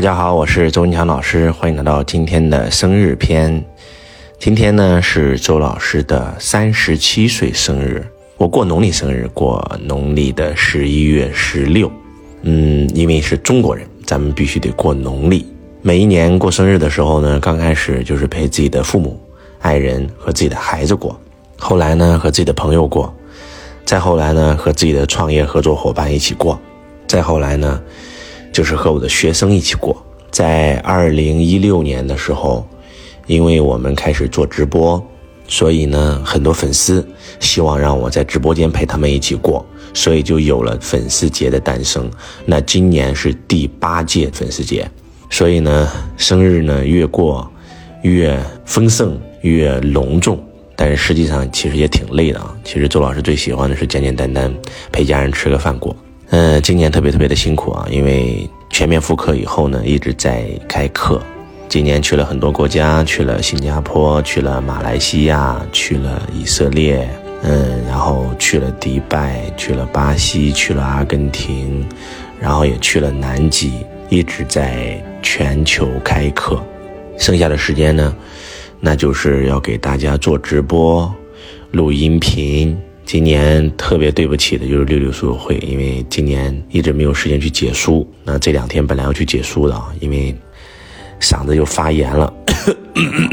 大家好，我是周文强老师，欢迎来到今天的生日篇。今天呢是周老师的三十七岁生日，我过农历生日过农历的十一月十六。嗯，因为是中国人，咱们必须得过农历。每一年过生日的时候呢，刚开始就是陪自己的父母、爱人和自己的孩子过，后来呢和自己的朋友过，再后来呢和自己的创业合作伙伴一起过，再后来呢。就是和我的学生一起过，在二零一六年的时候，因为我们开始做直播，所以呢，很多粉丝希望让我在直播间陪他们一起过，所以就有了粉丝节的诞生。那今年是第八届粉丝节，所以呢，生日呢越过越丰盛越隆重，但是实际上其实也挺累的啊。其实周老师最喜欢的是简简单单陪家人吃个饭过。嗯，今年特别特别的辛苦啊，因为全面复课以后呢，一直在开课。今年去了很多国家，去了新加坡，去了马来西亚，去了以色列，嗯，然后去了迪拜，去了巴西，去了阿根廷，然后也去了南极，一直在全球开课。剩下的时间呢，那就是要给大家做直播、录音频。今年特别对不起的就是六六书友会，因为今年一直没有时间去解书。那这两天本来要去解书的啊，因为嗓子又发炎了，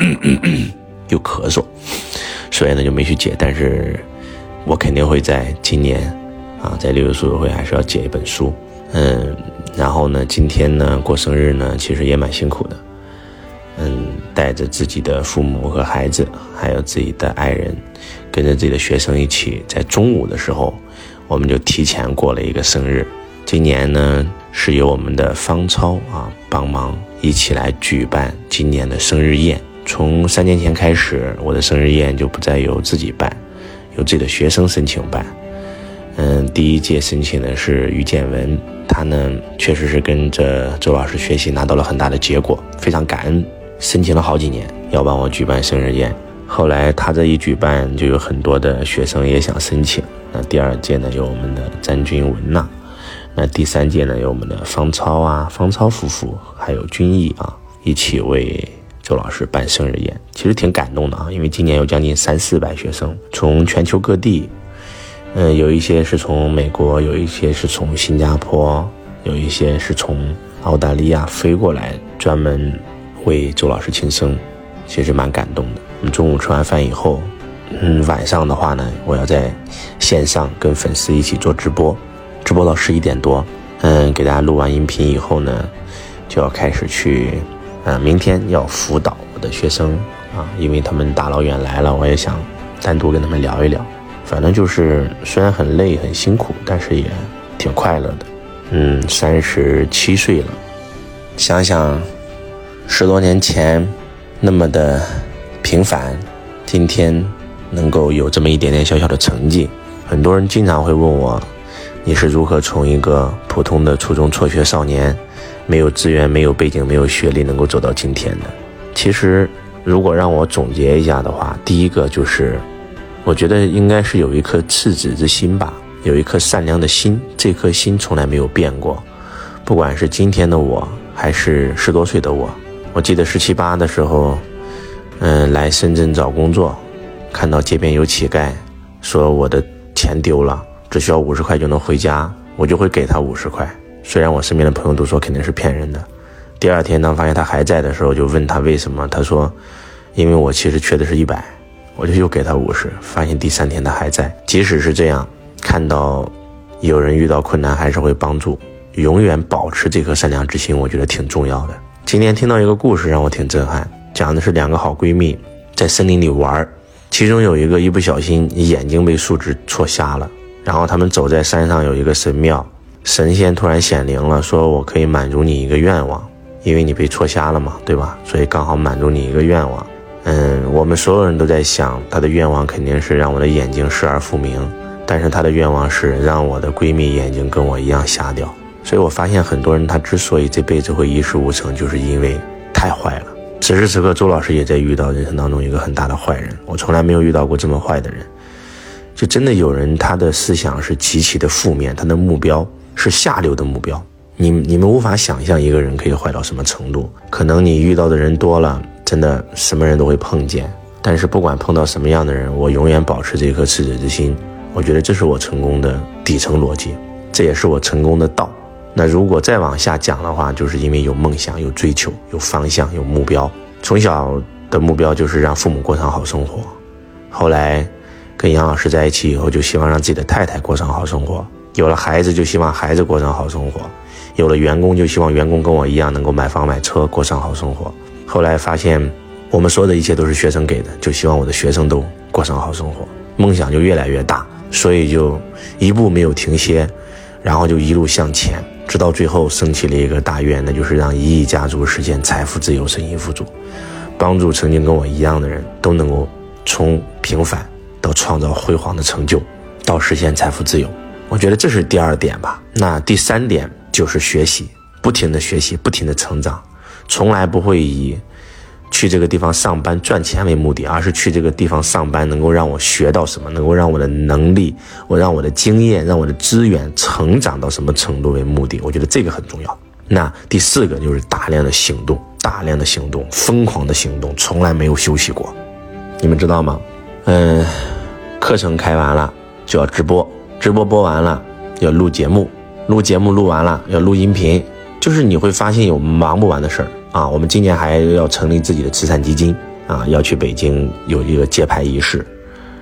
又咳嗽，所以呢就没去解。但是我肯定会在今年啊，在六六书友会还是要解一本书。嗯，然后呢，今天呢过生日呢，其实也蛮辛苦的。带着自己的父母和孩子，还有自己的爱人，跟着自己的学生一起，在中午的时候，我们就提前过了一个生日。今年呢，是由我们的方超啊帮忙一起来举办今年的生日宴。从三年前开始，我的生日宴就不再由自己办，由自己的学生申请办。嗯，第一届申请的是于建文，他呢确实是跟着周老师学习，拿到了很大的结果，非常感恩。申请了好几年，要帮我举办生日宴。后来他这一举办，就有很多的学生也想申请。那第二届呢，有我们的詹军文呐。那第三届呢，有我们的方超啊、方超夫妇，还有君毅啊，一起为周老师办生日宴。其实挺感动的啊，因为今年有将近三四百学生从全球各地，嗯，有一些是从美国，有一些是从新加坡，有一些是从澳大利亚飞过来，专门。为周老师庆生，其实蛮感动的。我们中午吃完饭以后，嗯，晚上的话呢，我要在线上跟粉丝一起做直播，直播到十一点多。嗯，给大家录完音频以后呢，就要开始去，嗯，明天要辅导我的学生啊，因为他们大老远来了，我也想单独跟他们聊一聊。反正就是虽然很累很辛苦，但是也挺快乐的。嗯，三十七岁了，想想。十多年前，那么的平凡，今天能够有这么一点点小小的成绩。很多人经常会问我，你是如何从一个普通的初中辍学少年，没有资源、没有背景、没有学历，能够走到今天的？其实，如果让我总结一下的话，第一个就是，我觉得应该是有一颗赤子之心吧，有一颗善良的心，这颗心从来没有变过。不管是今天的我，还是十多岁的我。我记得十七八的时候，嗯，来深圳找工作，看到街边有乞丐，说我的钱丢了，只需要五十块就能回家，我就会给他五十块。虽然我身边的朋友都说肯定是骗人的。第二天当发现他还在的时候，就问他为什么，他说，因为我其实缺的是一百，我就又给他五十。发现第三天他还在，即使是这样，看到有人遇到困难还是会帮助，永远保持这颗善良之心，我觉得挺重要的。今天听到一个故事，让我挺震撼。讲的是两个好闺蜜在森林里玩，其中有一个一不小心眼睛被树枝戳瞎了。然后他们走在山上，有一个神庙，神仙突然显灵了，说我可以满足你一个愿望，因为你被戳瞎了嘛，对吧？所以刚好满足你一个愿望。嗯，我们所有人都在想，她的愿望肯定是让我的眼睛失而复明，但是她的愿望是让我的闺蜜眼睛跟我一样瞎掉。所以我发现很多人他之所以这辈子会一事无成，就是因为太坏了。此时此刻，周老师也在遇到人生当中一个很大的坏人。我从来没有遇到过这么坏的人，就真的有人他的思想是极其的负面，他的目标是下流的目标。你你们无法想象一个人可以坏到什么程度。可能你遇到的人多了，真的什么人都会碰见。但是不管碰到什么样的人，我永远保持这颗赤子之心。我觉得这是我成功的底层逻辑，这也是我成功的道。那如果再往下讲的话，就是因为有梦想、有追求、有方向、有目标。从小的目标就是让父母过上好生活，后来跟杨老师在一起以后，就希望让自己的太太过上好生活。有了孩子，就希望孩子过上好生活；有了员工，就希望员工跟我一样能够买房买车，过上好生活。后来发现，我们所有的一切都是学生给的，就希望我的学生都过上好生活。梦想就越来越大，所以就一步没有停歇，然后就一路向前，直到最后升起了一个大愿，那就是让一亿家族实现财富自由、身心富足，帮助曾经跟我一样的人都能够从平凡到创造辉煌的成就，到实现财富自由。我觉得这是第二点吧。那第三点就是学习，不停的学习，不停的成长，从来不会以去这个地方上班赚钱为目的，而是去这个地方上班能够让我学到什么，能够让我的能力，我让我的经验，让我的资源成长到什么程度为目的。我觉得这个很重要。那第四个就是大量的行动，大量的行动，疯狂的行动，从来没有休息过。你们知道吗？嗯，课程开完了就要直播。直播播完了要录节目，录节目录完了要录音频，就是你会发现有忙不完的事儿啊。我们今年还要成立自己的慈善基金啊，要去北京有一个揭牌仪式。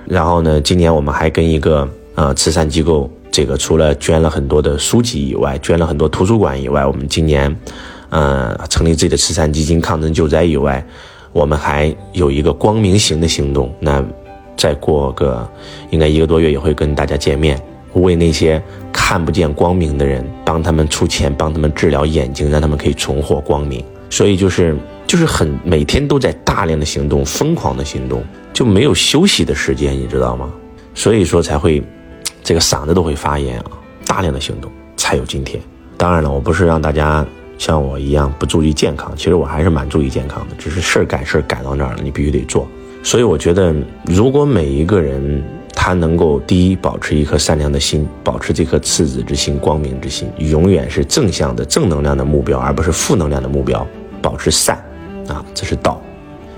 然后呢，今年我们还跟一个呃慈善机构，这个除了捐了很多的书籍以外，捐了很多图书馆以外，我们今年，呃，成立自己的慈善基金抗震救灾以外，我们还有一个光明行的行动。那。再过个应该一个多月也会跟大家见面，为那些看不见光明的人，帮他们出钱，帮他们治疗眼睛，让他们可以重获光明。所以就是就是很每天都在大量的行动，疯狂的行动，就没有休息的时间，你知道吗？所以说才会这个嗓子都会发炎啊！大量的行动才有今天。当然了，我不是让大家像我一样不注意健康，其实我还是蛮注意健康的，只是事儿赶事儿赶到那儿了，你必须得做。所以我觉得，如果每一个人他能够第一保持一颗善良的心，保持这颗赤子之心、光明之心，永远是正向的、正能量的目标，而不是负能量的目标，保持善，啊，这是道。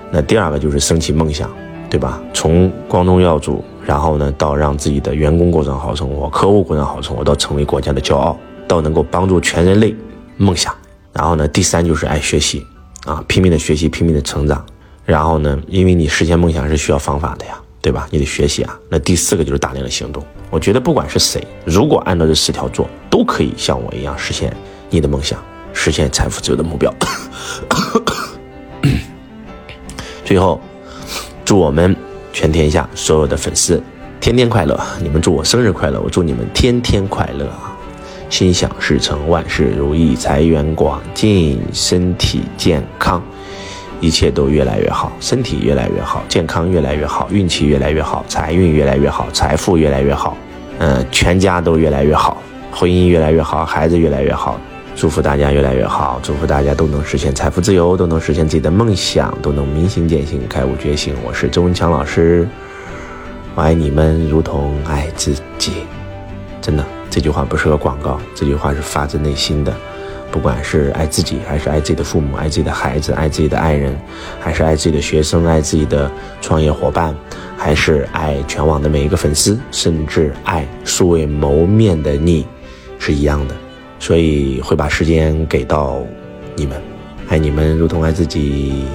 那第二个就是升起梦想，对吧？从光宗耀祖，然后呢，到让自己的员工过上好生活，客户过上好生活，到成为国家的骄傲，到能够帮助全人类梦想。然后呢，第三就是爱学习，啊，拼命的学习，拼命的成长。然后呢？因为你实现梦想是需要方法的呀，对吧？你得学习啊。那第四个就是大量的行动。我觉得不管是谁，如果按照这四条做，都可以像我一样实现你的梦想，实现财富自由的目标。最后，祝我们全天下所有的粉丝天天快乐！你们祝我生日快乐，我祝你们天天快乐啊！心想事成，万事如意，财源广进，身体健康。一切都越来越好，身体越来越好，健康越来越好，运气越来越好，财运越来越好，财富越来越好，嗯，全家都越来越好，婚姻越来越好，孩子越来越好，祝福大家越来越好，祝福大家都能实现财富自由，都能实现自己的梦想，都能明心见性，开悟觉醒。我是周文强老师，我爱你们如同爱自己，真的，这句话不是个广告，这句话是发自内心的。不管是爱自己，还是爱自己的父母，爱自己的孩子，爱自己的爱人，还是爱自己的学生，爱自己的创业伙伴，还是爱全网的每一个粉丝，甚至爱素未谋面的你，是一样的。所以会把时间给到你们，爱你们如同爱自己。